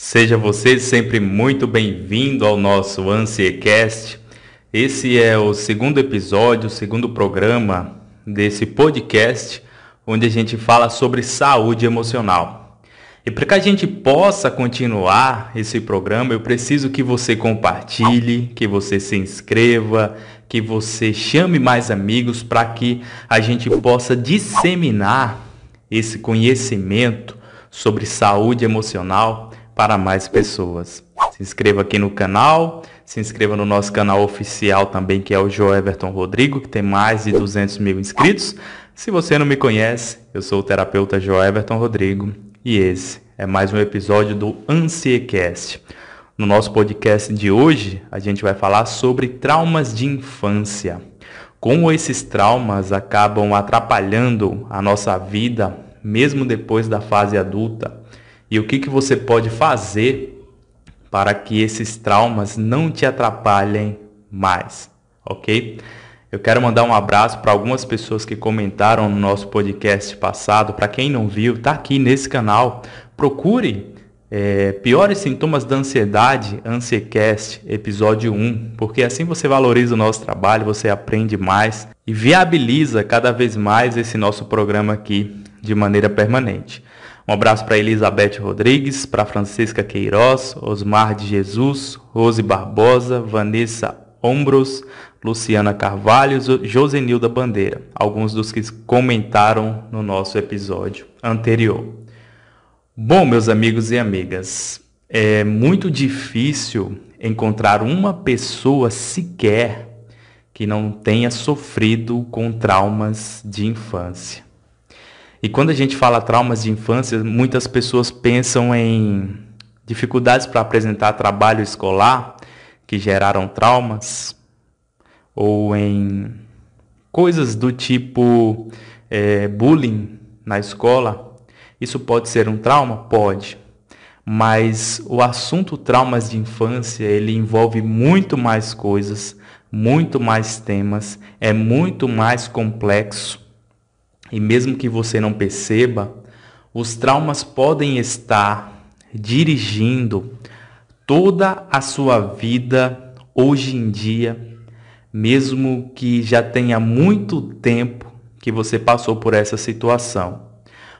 Seja você sempre muito bem-vindo ao nosso Ansiecast. Esse é o segundo episódio, o segundo programa desse podcast, onde a gente fala sobre saúde emocional. E para que a gente possa continuar esse programa, eu preciso que você compartilhe, que você se inscreva, que você chame mais amigos para que a gente possa disseminar esse conhecimento sobre saúde emocional para mais pessoas. Se inscreva aqui no canal, se inscreva no nosso canal oficial também, que é o Joe Everton Rodrigo, que tem mais de 200 mil inscritos. Se você não me conhece, eu sou o terapeuta Joe Everton Rodrigo e esse é mais um episódio do Ansiecast. No nosso podcast de hoje, a gente vai falar sobre traumas de infância. Como esses traumas acabam atrapalhando a nossa vida, mesmo depois da fase adulta e o que, que você pode fazer para que esses traumas não te atrapalhem mais, ok? Eu quero mandar um abraço para algumas pessoas que comentaram no nosso podcast passado. Para quem não viu, tá aqui nesse canal. Procure é, piores sintomas da ansiedade, Ansiecast, episódio 1, porque assim você valoriza o nosso trabalho, você aprende mais e viabiliza cada vez mais esse nosso programa aqui de maneira permanente. Um abraço para Elizabeth Rodrigues, para Francisca Queiroz, Osmar de Jesus, Rose Barbosa, Vanessa Ombros, Luciana Carvalho, Josenilda Bandeira, alguns dos que comentaram no nosso episódio anterior. Bom, meus amigos e amigas, é muito difícil encontrar uma pessoa sequer que não tenha sofrido com traumas de infância. E quando a gente fala traumas de infância, muitas pessoas pensam em dificuldades para apresentar trabalho escolar que geraram traumas, ou em coisas do tipo é, bullying na escola. Isso pode ser um trauma? Pode. Mas o assunto traumas de infância, ele envolve muito mais coisas, muito mais temas, é muito mais complexo e mesmo que você não perceba, os traumas podem estar dirigindo toda a sua vida hoje em dia, mesmo que já tenha muito tempo que você passou por essa situação.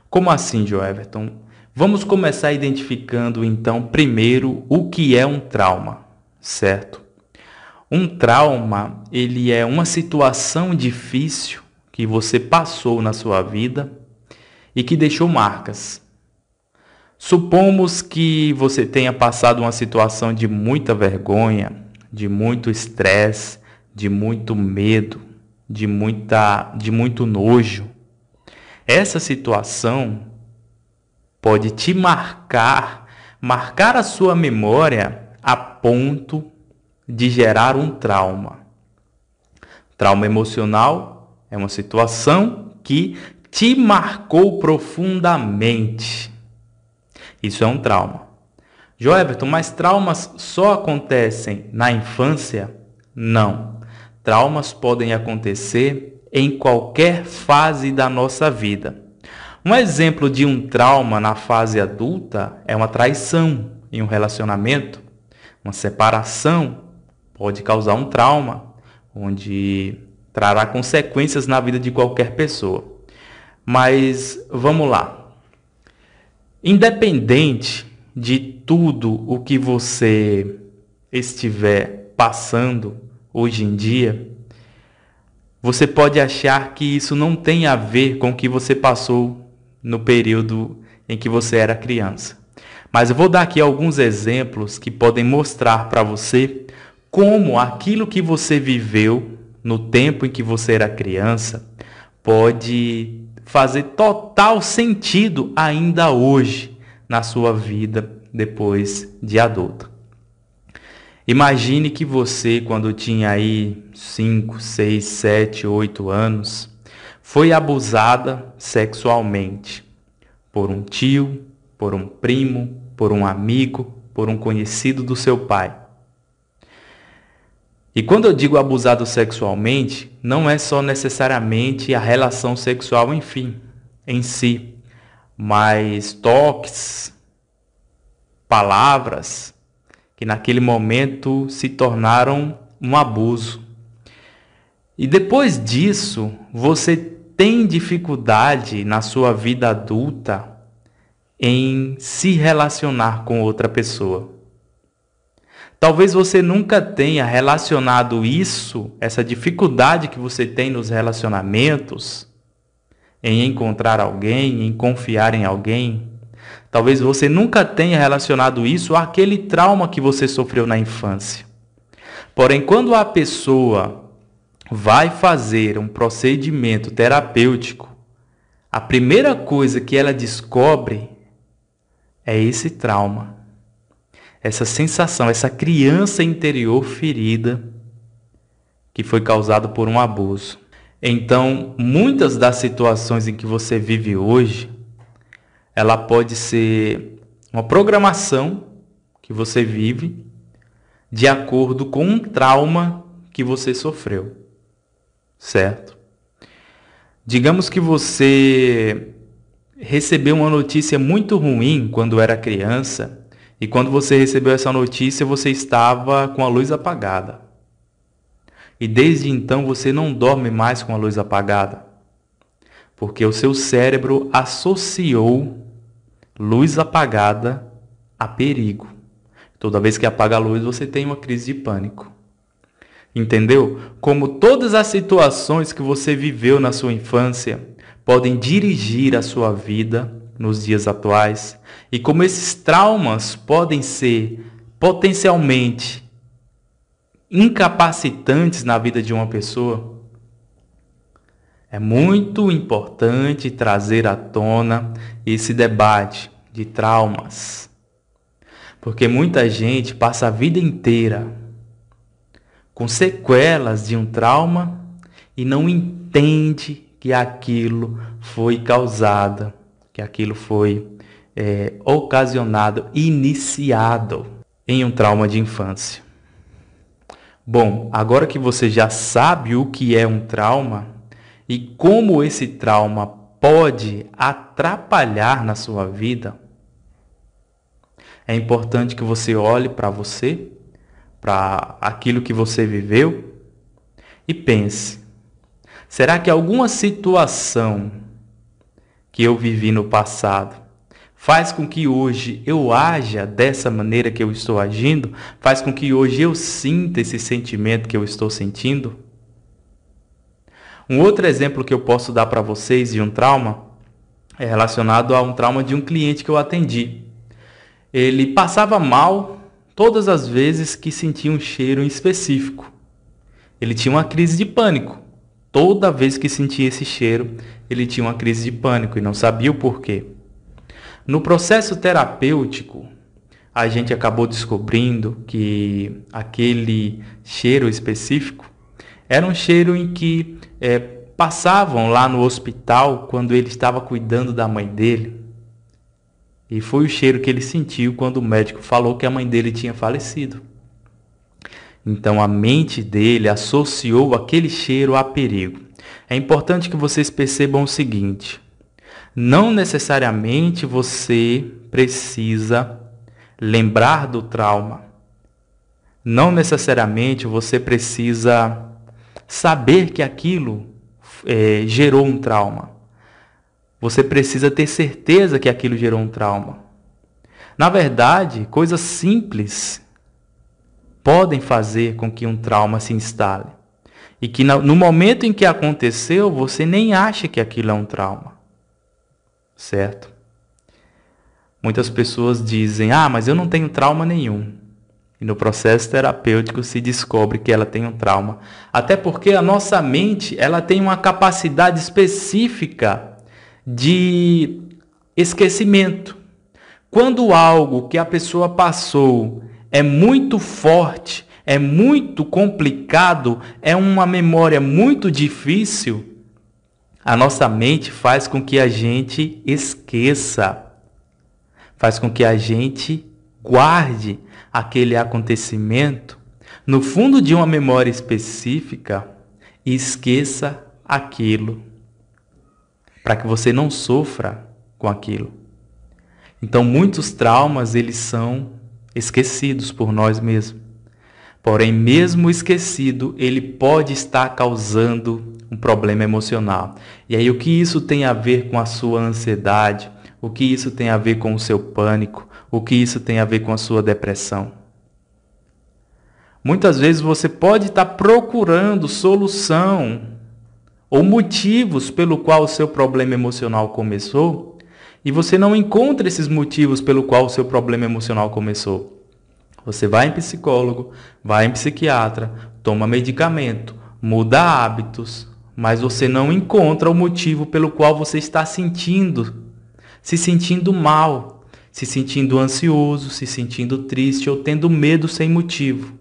Como assim, Joe Everton? Vamos começar identificando então primeiro o que é um trauma, certo? Um trauma, ele é uma situação difícil que você passou na sua vida e que deixou marcas. Supomos que você tenha passado uma situação de muita vergonha, de muito estresse, de muito medo, de, muita, de muito nojo. Essa situação pode te marcar, marcar a sua memória a ponto de gerar um trauma. Trauma emocional é uma situação que te marcou profundamente. Isso é um trauma. João Everton, mas traumas só acontecem na infância? Não. Traumas podem acontecer em qualquer fase da nossa vida. Um exemplo de um trauma na fase adulta é uma traição em um relacionamento. Uma separação pode causar um trauma, onde trará consequências na vida de qualquer pessoa. Mas vamos lá. Independente de tudo o que você estiver passando hoje em dia, você pode achar que isso não tem a ver com o que você passou no período em que você era criança. Mas eu vou dar aqui alguns exemplos que podem mostrar para você como aquilo que você viveu no tempo em que você era criança pode fazer total sentido ainda hoje na sua vida depois de adulta. Imagine que você, quando tinha aí 5, 6, 7, 8 anos, foi abusada sexualmente por um tio, por um primo, por um amigo, por um conhecido do seu pai. E quando eu digo abusado sexualmente, não é só necessariamente a relação sexual enfim, em si, mas toques, palavras que naquele momento se tornaram um abuso. E depois disso, você tem dificuldade na sua vida adulta em se relacionar com outra pessoa. Talvez você nunca tenha relacionado isso, essa dificuldade que você tem nos relacionamentos, em encontrar alguém, em confiar em alguém. Talvez você nunca tenha relacionado isso àquele trauma que você sofreu na infância. Porém, quando a pessoa vai fazer um procedimento terapêutico, a primeira coisa que ela descobre é esse trauma essa sensação, essa criança interior ferida que foi causada por um abuso. Então, muitas das situações em que você vive hoje, ela pode ser uma programação que você vive de acordo com um trauma que você sofreu. Certo? Digamos que você recebeu uma notícia muito ruim quando era criança e quando você recebeu essa notícia, você estava com a luz apagada. E desde então você não dorme mais com a luz apagada. Porque o seu cérebro associou luz apagada a perigo. Toda vez que apaga a luz, você tem uma crise de pânico. Entendeu? Como todas as situações que você viveu na sua infância podem dirigir a sua vida nos dias atuais e como esses traumas podem ser potencialmente incapacitantes na vida de uma pessoa, é muito importante trazer à tona esse debate de traumas. Porque muita gente passa a vida inteira com sequelas de um trauma e não entende que aquilo foi causado que aquilo foi é, ocasionado, iniciado em um trauma de infância. Bom, agora que você já sabe o que é um trauma e como esse trauma pode atrapalhar na sua vida, é importante que você olhe para você, para aquilo que você viveu e pense: será que alguma situação que eu vivi no passado faz com que hoje eu haja dessa maneira que eu estou agindo? Faz com que hoje eu sinta esse sentimento que eu estou sentindo? Um outro exemplo que eu posso dar para vocês de um trauma é relacionado a um trauma de um cliente que eu atendi. Ele passava mal todas as vezes que sentia um cheiro em específico. Ele tinha uma crise de pânico. Toda vez que sentia esse cheiro, ele tinha uma crise de pânico e não sabia o porquê. No processo terapêutico, a gente acabou descobrindo que aquele cheiro específico era um cheiro em que é, passavam lá no hospital quando ele estava cuidando da mãe dele. E foi o cheiro que ele sentiu quando o médico falou que a mãe dele tinha falecido. Então a mente dele associou aquele cheiro a perigo. É importante que vocês percebam o seguinte: não necessariamente você precisa lembrar do trauma. Não necessariamente você precisa saber que aquilo é, gerou um trauma. Você precisa ter certeza que aquilo gerou um trauma. Na verdade, coisas simples podem fazer com que um trauma se instale. E que no momento em que aconteceu, você nem acha que aquilo é um trauma. Certo? Muitas pessoas dizem: "Ah, mas eu não tenho trauma nenhum". E no processo terapêutico se descobre que ela tem um trauma, até porque a nossa mente, ela tem uma capacidade específica de esquecimento. Quando algo que a pessoa passou é muito forte, é muito complicado, é uma memória muito difícil, a nossa mente faz com que a gente esqueça, faz com que a gente guarde aquele acontecimento no fundo de uma memória específica e esqueça aquilo, para que você não sofra com aquilo. Então, muitos traumas eles são esquecidos por nós mesmos. Porém, mesmo esquecido, ele pode estar causando um problema emocional. E aí, o que isso tem a ver com a sua ansiedade? O que isso tem a ver com o seu pânico? O que isso tem a ver com a sua depressão? Muitas vezes você pode estar procurando solução ou motivos pelo qual o seu problema emocional começou e você não encontra esses motivos pelo qual o seu problema emocional começou. Você vai em psicólogo, vai em psiquiatra, toma medicamento, muda hábitos, mas você não encontra o motivo pelo qual você está sentindo, se sentindo mal, se sentindo ansioso, se sentindo triste ou tendo medo sem motivo.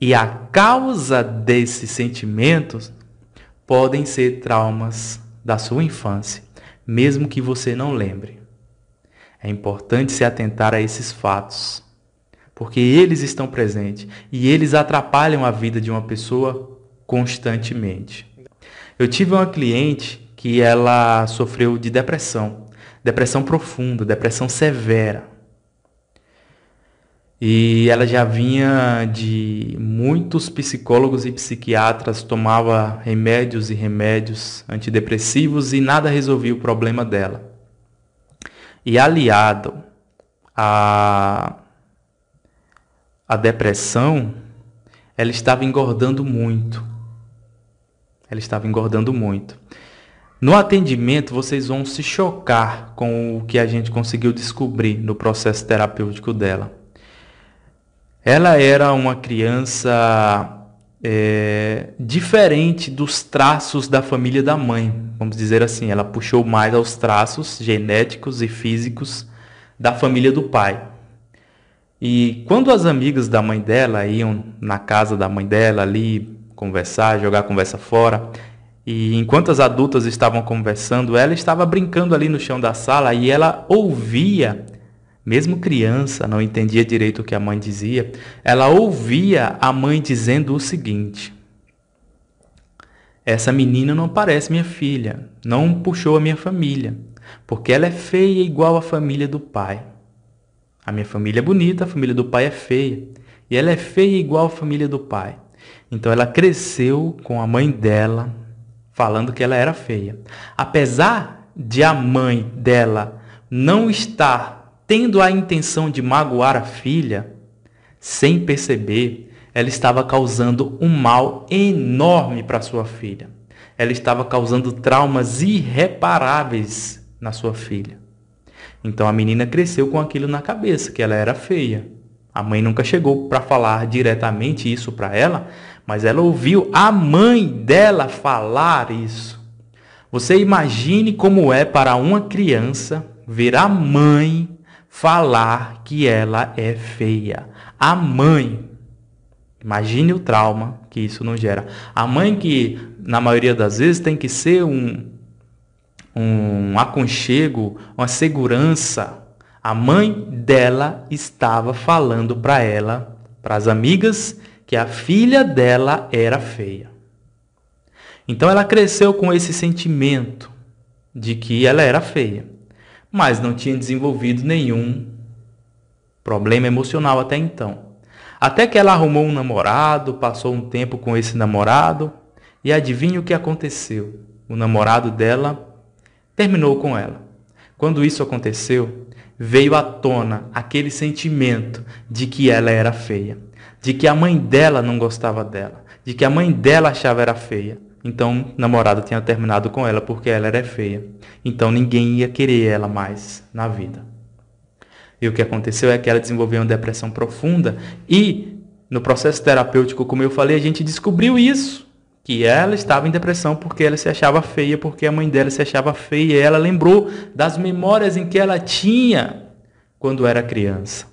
E a causa desses sentimentos podem ser traumas da sua infância, mesmo que você não lembre. É importante se atentar a esses fatos, porque eles estão presentes e eles atrapalham a vida de uma pessoa constantemente. Eu tive uma cliente que ela sofreu de depressão, depressão profunda, depressão severa. E ela já vinha de muitos psicólogos e psiquiatras, tomava remédios e remédios antidepressivos e nada resolvia o problema dela. E aliado à, à depressão, ela estava engordando muito. Ela estava engordando muito. No atendimento, vocês vão se chocar com o que a gente conseguiu descobrir no processo terapêutico dela. Ela era uma criança é, diferente dos traços da família da mãe, vamos dizer assim. Ela puxou mais aos traços genéticos e físicos da família do pai. E quando as amigas da mãe dela iam na casa da mãe dela ali conversar, jogar conversa fora, e enquanto as adultas estavam conversando, ela estava brincando ali no chão da sala e ela ouvia mesmo criança, não entendia direito o que a mãe dizia, ela ouvia a mãe dizendo o seguinte: Essa menina não parece minha filha, não puxou a minha família, porque ela é feia igual a família do pai. A minha família é bonita, a família do pai é feia, e ela é feia igual a família do pai. Então ela cresceu com a mãe dela falando que ela era feia. Apesar de a mãe dela não estar tendo a intenção de magoar a filha, sem perceber, ela estava causando um mal enorme para sua filha. Ela estava causando traumas irreparáveis na sua filha. Então a menina cresceu com aquilo na cabeça, que ela era feia. A mãe nunca chegou para falar diretamente isso para ela, mas ela ouviu a mãe dela falar isso. Você imagine como é para uma criança ver a mãe falar que ela é feia. A mãe, imagine o trauma que isso não gera. A mãe que, na maioria das vezes, tem que ser um, um aconchego, uma segurança. A mãe dela estava falando para ela, para as amigas, que a filha dela era feia. Então ela cresceu com esse sentimento de que ela era feia mas não tinha desenvolvido nenhum problema emocional até então. Até que ela arrumou um namorado, passou um tempo com esse namorado e adivinha o que aconteceu? O namorado dela terminou com ela. Quando isso aconteceu, veio à tona aquele sentimento de que ela era feia, de que a mãe dela não gostava dela, de que a mãe dela achava ela feia. Então, namorado tinha terminado com ela porque ela era feia. Então, ninguém ia querer ela mais na vida. E o que aconteceu é que ela desenvolveu uma depressão profunda e no processo terapêutico, como eu falei, a gente descobriu isso, que ela estava em depressão porque ela se achava feia, porque a mãe dela se achava feia, e ela lembrou das memórias em que ela tinha quando era criança.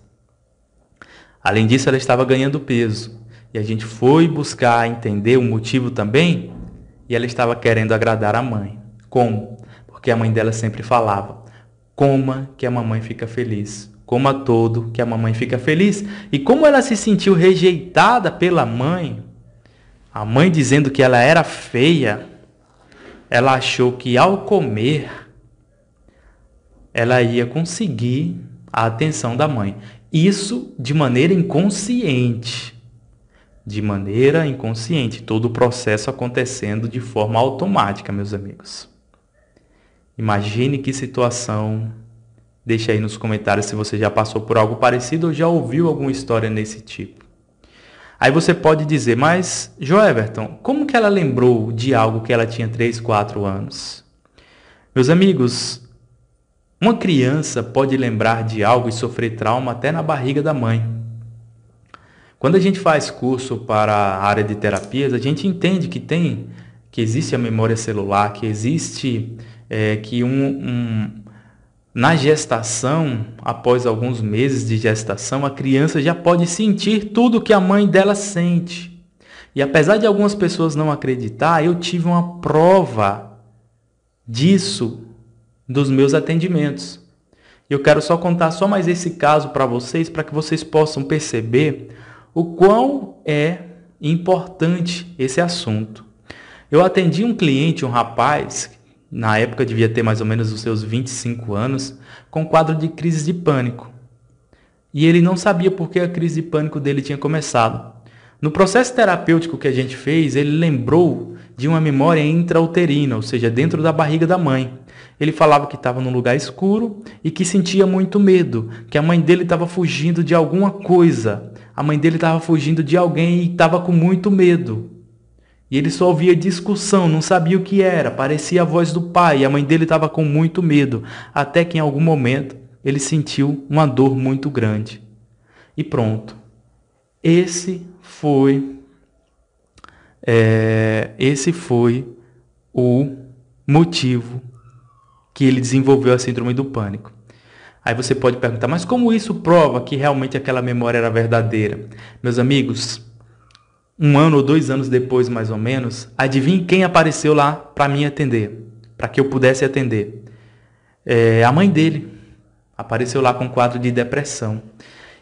Além disso, ela estava ganhando peso. E a gente foi buscar entender o motivo também e ela estava querendo agradar a mãe. Como? Porque a mãe dela sempre falava: coma que a mamãe fica feliz. Coma todo que a mamãe fica feliz. E como ela se sentiu rejeitada pela mãe, a mãe dizendo que ela era feia, ela achou que ao comer ela ia conseguir a atenção da mãe. Isso de maneira inconsciente. De maneira inconsciente, todo o processo acontecendo de forma automática, meus amigos. Imagine que situação. Deixe aí nos comentários se você já passou por algo parecido ou já ouviu alguma história nesse tipo. Aí você pode dizer, mas Joeverton, como que ela lembrou de algo que ela tinha 3, 4 anos? Meus amigos, uma criança pode lembrar de algo e sofrer trauma até na barriga da mãe. Quando a gente faz curso para a área de terapias, a gente entende que tem, que existe a memória celular, que existe é, que um, um, na gestação, após alguns meses de gestação, a criança já pode sentir tudo que a mãe dela sente. E apesar de algumas pessoas não acreditar, eu tive uma prova disso dos meus atendimentos. Eu quero só contar só mais esse caso para vocês, para que vocês possam perceber o quão é importante esse assunto. Eu atendi um cliente, um rapaz, na época devia ter mais ou menos os seus 25 anos, com quadro de crise de pânico. E ele não sabia por que a crise de pânico dele tinha começado. No processo terapêutico que a gente fez, ele lembrou de uma memória intrauterina, ou seja, dentro da barriga da mãe. Ele falava que estava num lugar escuro e que sentia muito medo, que a mãe dele estava fugindo de alguma coisa. A mãe dele estava fugindo de alguém e estava com muito medo. E ele só ouvia discussão, não sabia o que era, parecia a voz do pai, e a mãe dele estava com muito medo, até que em algum momento ele sentiu uma dor muito grande. E pronto. Esse foi é, esse foi o motivo que ele desenvolveu a síndrome do pânico. Aí você pode perguntar, mas como isso prova que realmente aquela memória era verdadeira? Meus amigos, um ano ou dois anos depois, mais ou menos, adivinhe quem apareceu lá para mim atender, para que eu pudesse atender? É, a mãe dele apareceu lá com um quadro de depressão.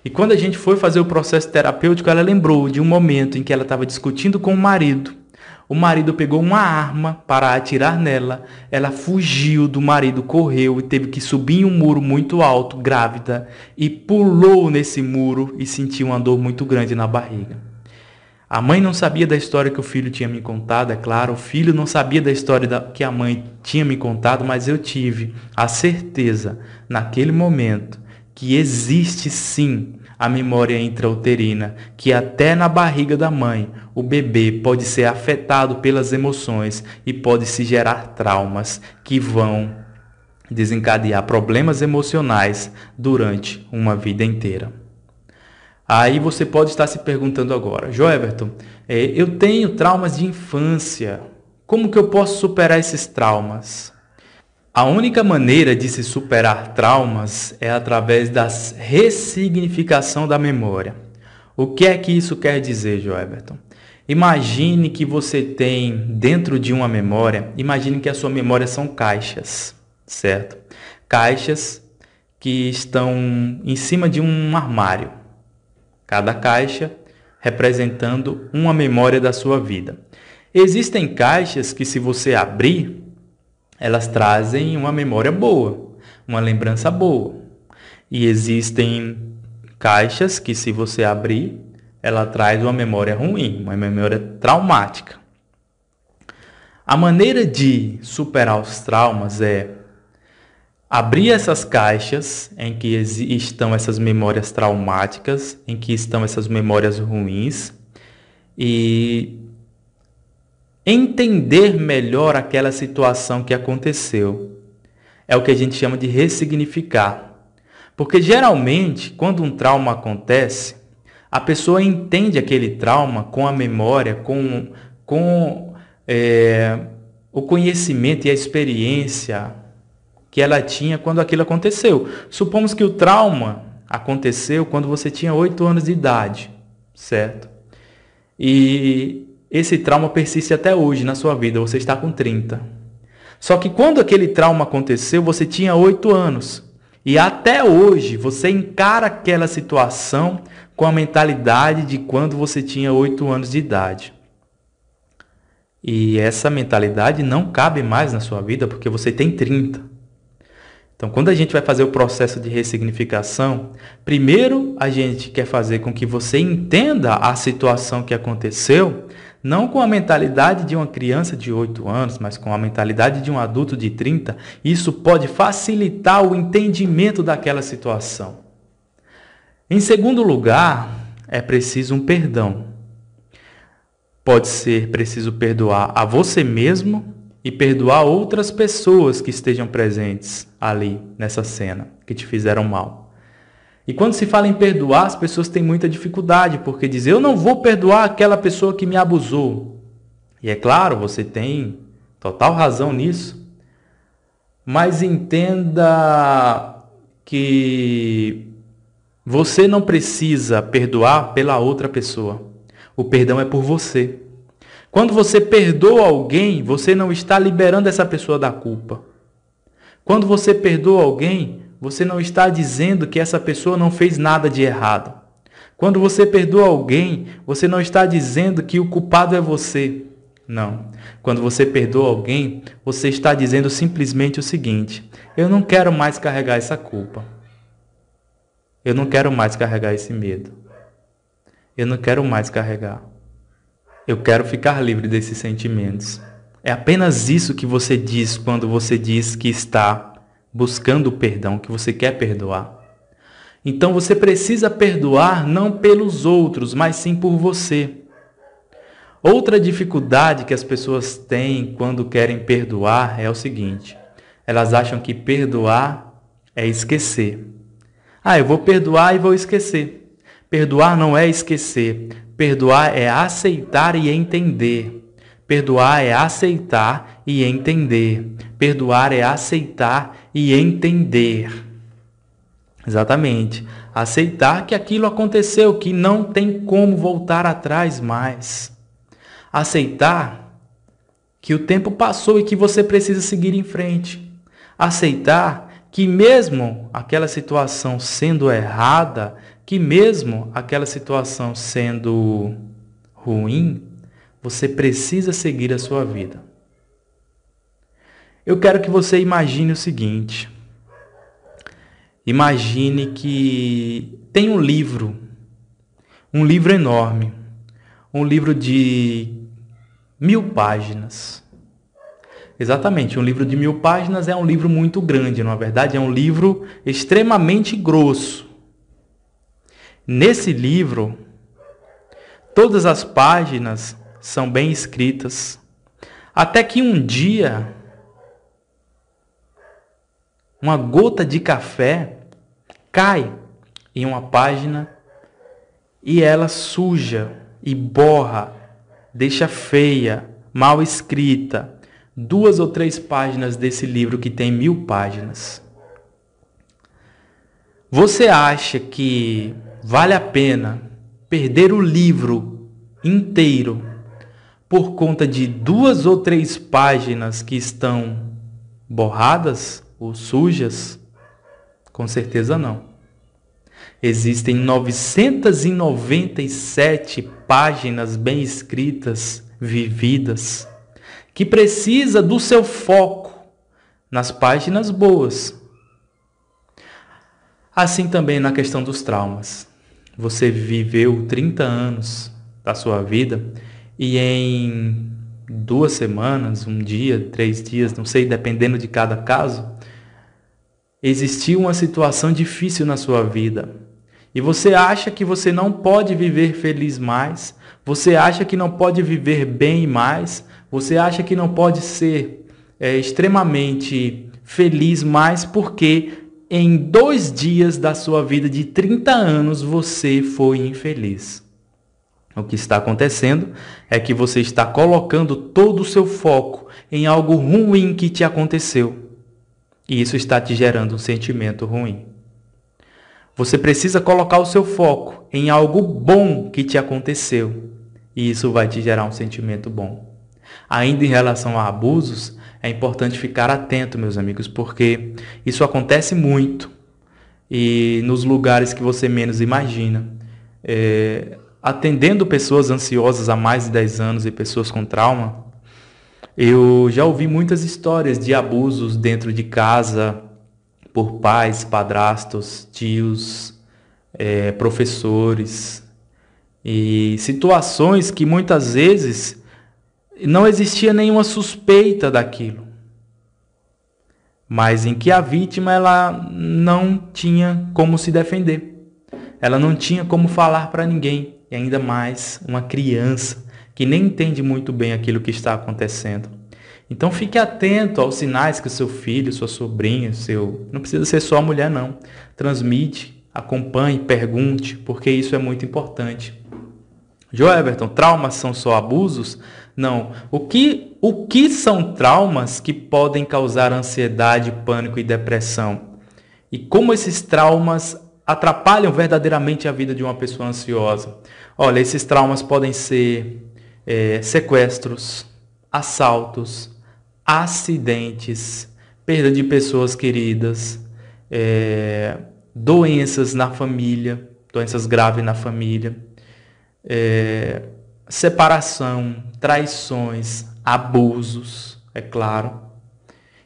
E quando a gente foi fazer o processo terapêutico, ela lembrou de um momento em que ela estava discutindo com o marido o marido pegou uma arma para atirar nela. Ela fugiu do marido, correu e teve que subir um muro muito alto, grávida, e pulou nesse muro e sentiu uma dor muito grande na barriga. A mãe não sabia da história que o filho tinha me contado, é claro. O filho não sabia da história que a mãe tinha me contado, mas eu tive a certeza, naquele momento, que existe sim a memória intrauterina, que até na barriga da mãe o bebê pode ser afetado pelas emoções e pode se gerar traumas que vão desencadear problemas emocionais durante uma vida inteira. Aí você pode estar se perguntando agora, Joeverton, é, eu tenho traumas de infância, como que eu posso superar esses traumas? A única maneira de se superar traumas é através da ressignificação da memória. O que é que isso quer dizer, Joeberton? Imagine que você tem dentro de uma memória, imagine que a sua memória são caixas, certo? Caixas que estão em cima de um armário. Cada caixa representando uma memória da sua vida. Existem caixas que se você abrir, elas trazem uma memória boa, uma lembrança boa. E existem caixas que, se você abrir, ela traz uma memória ruim, uma memória traumática. A maneira de superar os traumas é abrir essas caixas em que estão essas memórias traumáticas, em que estão essas memórias ruins e entender melhor aquela situação que aconteceu. É o que a gente chama de ressignificar. Porque geralmente, quando um trauma acontece, a pessoa entende aquele trauma com a memória, com, com é, o conhecimento e a experiência que ela tinha quando aquilo aconteceu. Supomos que o trauma aconteceu quando você tinha 8 anos de idade, certo? E esse trauma persiste até hoje na sua vida, você está com 30. Só que quando aquele trauma aconteceu, você tinha 8 anos. E até hoje você encara aquela situação com a mentalidade de quando você tinha 8 anos de idade. E essa mentalidade não cabe mais na sua vida porque você tem 30. Então, quando a gente vai fazer o processo de ressignificação, primeiro a gente quer fazer com que você entenda a situação que aconteceu, não com a mentalidade de uma criança de 8 anos, mas com a mentalidade de um adulto de 30. Isso pode facilitar o entendimento daquela situação. Em segundo lugar, é preciso um perdão. Pode ser preciso perdoar a você mesmo e perdoar outras pessoas que estejam presentes ali nessa cena, que te fizeram mal. E quando se fala em perdoar, as pessoas têm muita dificuldade, porque dizem, eu não vou perdoar aquela pessoa que me abusou. E é claro, você tem total razão nisso. Mas entenda que você não precisa perdoar pela outra pessoa. O perdão é por você. Quando você perdoa alguém, você não está liberando essa pessoa da culpa. Quando você perdoa alguém, você não está dizendo que essa pessoa não fez nada de errado. Quando você perdoa alguém, você não está dizendo que o culpado é você. Não. Quando você perdoa alguém, você está dizendo simplesmente o seguinte: eu não quero mais carregar essa culpa. Eu não quero mais carregar esse medo. Eu não quero mais carregar. Eu quero ficar livre desses sentimentos. É apenas isso que você diz quando você diz que está buscando o perdão, que você quer perdoar. Então você precisa perdoar não pelos outros, mas sim por você. Outra dificuldade que as pessoas têm quando querem perdoar é o seguinte: elas acham que perdoar é esquecer. Ah, eu vou perdoar e vou esquecer. Perdoar não é esquecer. Perdoar é aceitar e entender. Perdoar é aceitar e entender. Perdoar é aceitar e entender. Exatamente. Aceitar que aquilo aconteceu, que não tem como voltar atrás mais. Aceitar que o tempo passou e que você precisa seguir em frente. Aceitar que mesmo aquela situação sendo errada, que mesmo aquela situação sendo ruim, você precisa seguir a sua vida. Eu quero que você imagine o seguinte. Imagine que tem um livro, um livro enorme, um livro de mil páginas. Exatamente, um livro de mil páginas é um livro muito grande, na verdade, é um livro extremamente grosso. Nesse livro, todas as páginas são bem escritas, até que um dia, uma gota de café cai em uma página e ela suja e borra, deixa feia, mal escrita, duas ou três páginas desse livro que tem mil páginas. Você acha que vale a pena perder o livro inteiro por conta de duas ou três páginas que estão borradas ou sujas? Com certeza não. Existem 997 páginas bem escritas, vividas, que precisa do seu foco nas páginas boas. Assim também na questão dos traumas. Você viveu 30 anos da sua vida e em duas semanas, um dia, três dias, não sei, dependendo de cada caso, existiu uma situação difícil na sua vida. E você acha que você não pode viver feliz mais, você acha que não pode viver bem mais, você acha que não pode ser é, extremamente feliz mais porque em dois dias da sua vida de 30 anos você foi infeliz. O que está acontecendo é que você está colocando todo o seu foco em algo ruim que te aconteceu. E isso está te gerando um sentimento ruim. Você precisa colocar o seu foco em algo bom que te aconteceu. E isso vai te gerar um sentimento bom. Ainda em relação a abusos, é importante ficar atento, meus amigos, porque isso acontece muito e nos lugares que você menos imagina. É, atendendo pessoas ansiosas há mais de 10 anos e pessoas com trauma, eu já ouvi muitas histórias de abusos dentro de casa por pais, padrastos, tios, é, professores e situações que muitas vezes não existia nenhuma suspeita daquilo, mas em que a vítima ela não tinha como se defender, ela não tinha como falar para ninguém, e ainda mais uma criança que nem entende muito bem aquilo que está acontecendo. Então fique atento aos sinais que seu filho, sua sobrinha, seu. Não precisa ser só a mulher, não. Transmite, acompanhe, pergunte, porque isso é muito importante. Joe Everton, traumas são só abusos? Não. O que, o que são traumas que podem causar ansiedade, pânico e depressão? E como esses traumas atrapalham verdadeiramente a vida de uma pessoa ansiosa? Olha, esses traumas podem ser é, sequestros, assaltos, acidentes, perda de pessoas queridas, é, doenças na família, doenças graves na família, é, separação, traições, abusos, é claro.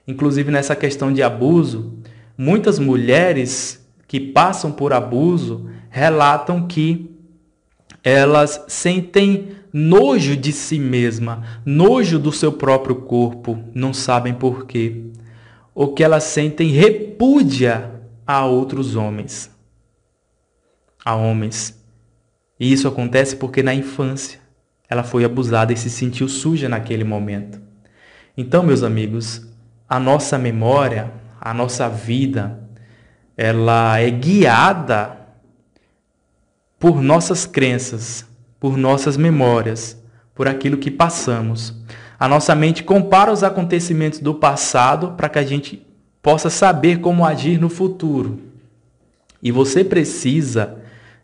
Inclusive nessa questão de abuso, muitas mulheres que passam por abuso relatam que elas sentem nojo de si mesma, nojo do seu próprio corpo, não sabem por quê. Ou que elas sentem repúdia a outros homens. A homens. E isso acontece porque na infância ela foi abusada e se sentiu suja naquele momento. Então, meus amigos, a nossa memória, a nossa vida, ela é guiada por nossas crenças, por nossas memórias, por aquilo que passamos. A nossa mente compara os acontecimentos do passado para que a gente possa saber como agir no futuro. E você precisa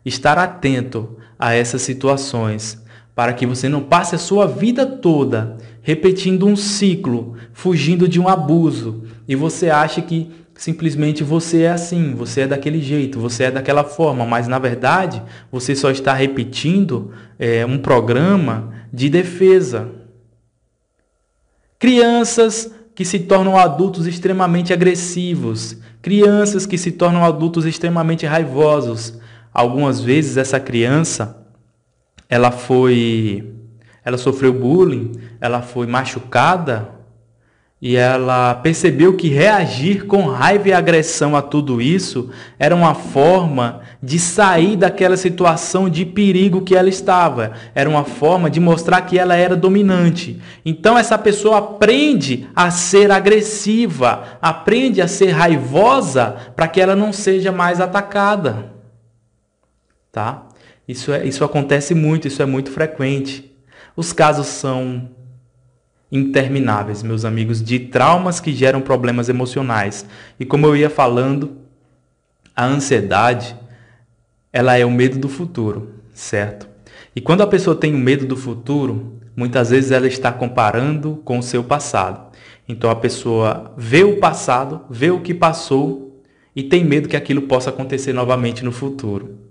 estar atento a essas situações para que você não passe a sua vida toda repetindo um ciclo, fugindo de um abuso e você acha que simplesmente você é assim, você é daquele jeito, você é daquela forma, mas na verdade você só está repetindo é, um programa de defesa. Crianças que se tornam adultos extremamente agressivos, crianças que se tornam adultos extremamente raivosos. Algumas vezes essa criança ela foi ela sofreu bullying, ela foi machucada e ela percebeu que reagir com raiva e agressão a tudo isso era uma forma de sair daquela situação de perigo que ela estava. Era uma forma de mostrar que ela era dominante. Então essa pessoa aprende a ser agressiva, aprende a ser raivosa para que ela não seja mais atacada. Tá? Isso, é, isso acontece muito, isso é muito frequente. Os casos são intermináveis, meus amigos, de traumas que geram problemas emocionais. E como eu ia falando, a ansiedade, ela é o medo do futuro, certo? E quando a pessoa tem o medo do futuro, muitas vezes ela está comparando com o seu passado. Então a pessoa vê o passado, vê o que passou e tem medo que aquilo possa acontecer novamente no futuro.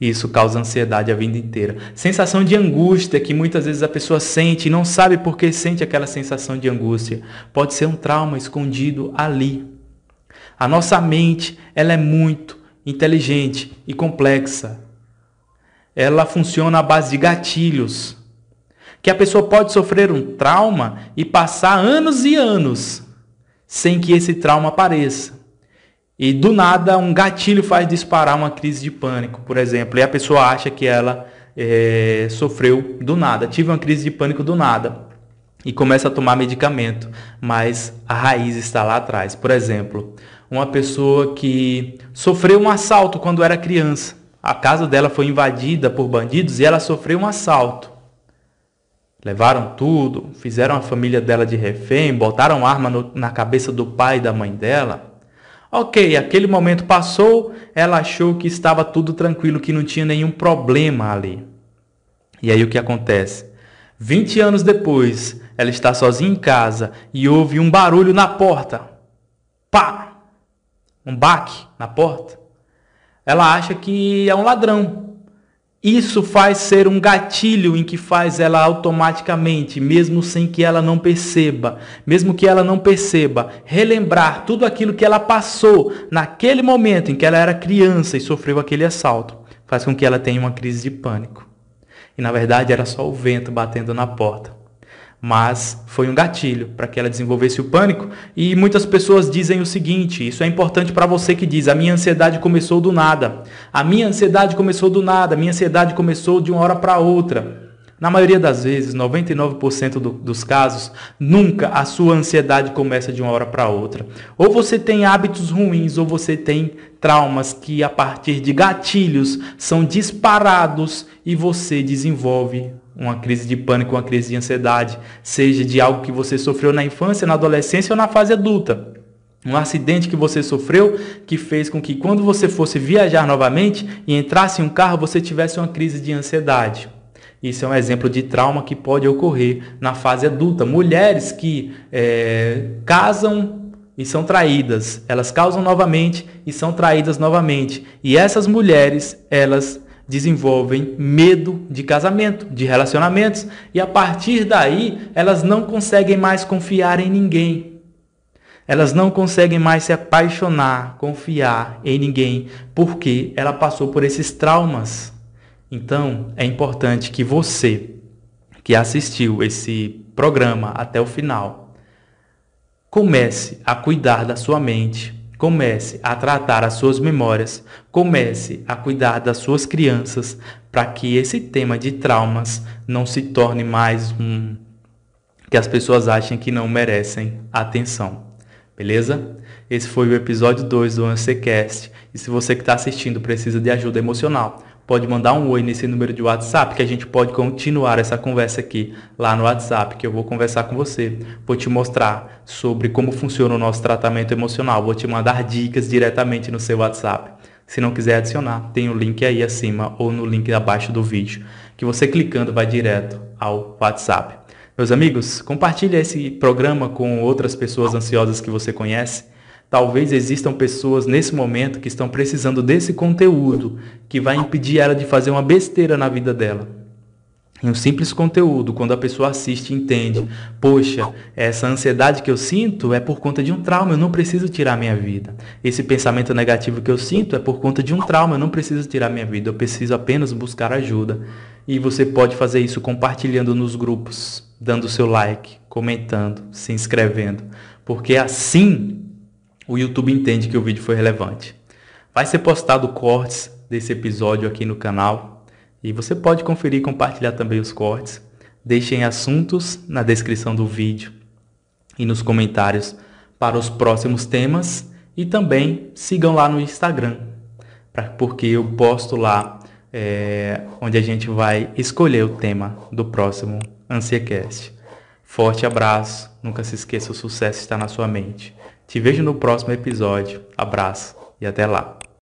Isso causa ansiedade a vida inteira. Sensação de angústia que muitas vezes a pessoa sente e não sabe por que sente aquela sensação de angústia. Pode ser um trauma escondido ali. A nossa mente, ela é muito inteligente e complexa. Ela funciona à base de gatilhos. Que a pessoa pode sofrer um trauma e passar anos e anos sem que esse trauma apareça. E do nada um gatilho faz disparar uma crise de pânico, por exemplo, e a pessoa acha que ela é, sofreu do nada, tive uma crise de pânico do nada e começa a tomar medicamento, mas a raiz está lá atrás. Por exemplo, uma pessoa que sofreu um assalto quando era criança, a casa dela foi invadida por bandidos e ela sofreu um assalto. Levaram tudo, fizeram a família dela de refém, botaram arma no, na cabeça do pai e da mãe dela. Ok, aquele momento passou, ela achou que estava tudo tranquilo, que não tinha nenhum problema ali. E aí o que acontece? 20 anos depois, ela está sozinha em casa e ouve um barulho na porta. Pá! Um baque na porta. Ela acha que é um ladrão. Isso faz ser um gatilho em que faz ela automaticamente, mesmo sem que ela não perceba, mesmo que ela não perceba, relembrar tudo aquilo que ela passou naquele momento em que ela era criança e sofreu aquele assalto, faz com que ela tenha uma crise de pânico. E na verdade era só o vento batendo na porta mas foi um gatilho para que ela desenvolvesse o pânico. E muitas pessoas dizem o seguinte: isso é importante para você que diz, a minha ansiedade começou do nada. A minha ansiedade começou do nada, a minha ansiedade começou de uma hora para outra. Na maioria das vezes, 99% do, dos casos, nunca a sua ansiedade começa de uma hora para outra. Ou você tem hábitos ruins, ou você tem traumas que, a partir de gatilhos, são disparados e você desenvolve uma crise de pânico, uma crise de ansiedade, seja de algo que você sofreu na infância, na adolescência ou na fase adulta. Um acidente que você sofreu que fez com que quando você fosse viajar novamente e entrasse em um carro, você tivesse uma crise de ansiedade. Isso é um exemplo de trauma que pode ocorrer na fase adulta. Mulheres que é, casam e são traídas, elas causam novamente e são traídas novamente. E essas mulheres, elas desenvolvem medo de casamento, de relacionamentos, e a partir daí elas não conseguem mais confiar em ninguém. Elas não conseguem mais se apaixonar, confiar em ninguém, porque ela passou por esses traumas. Então, é importante que você que assistiu esse programa até o final comece a cuidar da sua mente, Comece a tratar as suas memórias, comece a cuidar das suas crianças, para que esse tema de traumas não se torne mais um que as pessoas achem que não merecem atenção. Beleza? Esse foi o episódio 2 do Ancecast. E se você que está assistindo precisa de ajuda emocional, pode mandar um oi nesse número de WhatsApp que a gente pode continuar essa conversa aqui lá no WhatsApp, que eu vou conversar com você. Vou te mostrar sobre como funciona o nosso tratamento emocional. Vou te mandar dicas diretamente no seu WhatsApp. Se não quiser adicionar, tem o link aí acima ou no link abaixo do vídeo, que você clicando vai direto ao WhatsApp. Meus amigos, compartilhe esse programa com outras pessoas ansiosas que você conhece Talvez existam pessoas nesse momento que estão precisando desse conteúdo que vai impedir ela de fazer uma besteira na vida dela. E um simples conteúdo, quando a pessoa assiste e entende, poxa, essa ansiedade que eu sinto é por conta de um trauma, eu não preciso tirar minha vida. Esse pensamento negativo que eu sinto é por conta de um trauma, eu não preciso tirar minha vida, eu preciso apenas buscar ajuda. E você pode fazer isso compartilhando nos grupos, dando seu like, comentando, se inscrevendo, porque assim o YouTube entende que o vídeo foi relevante. Vai ser postado cortes desse episódio aqui no canal e você pode conferir e compartilhar também os cortes. Deixem assuntos na descrição do vídeo e nos comentários para os próximos temas e também sigam lá no Instagram, porque eu posto lá é, onde a gente vai escolher o tema do próximo Ansiecast. Forte abraço, nunca se esqueça, o sucesso está na sua mente. Te vejo no próximo episódio. Abraço e até lá.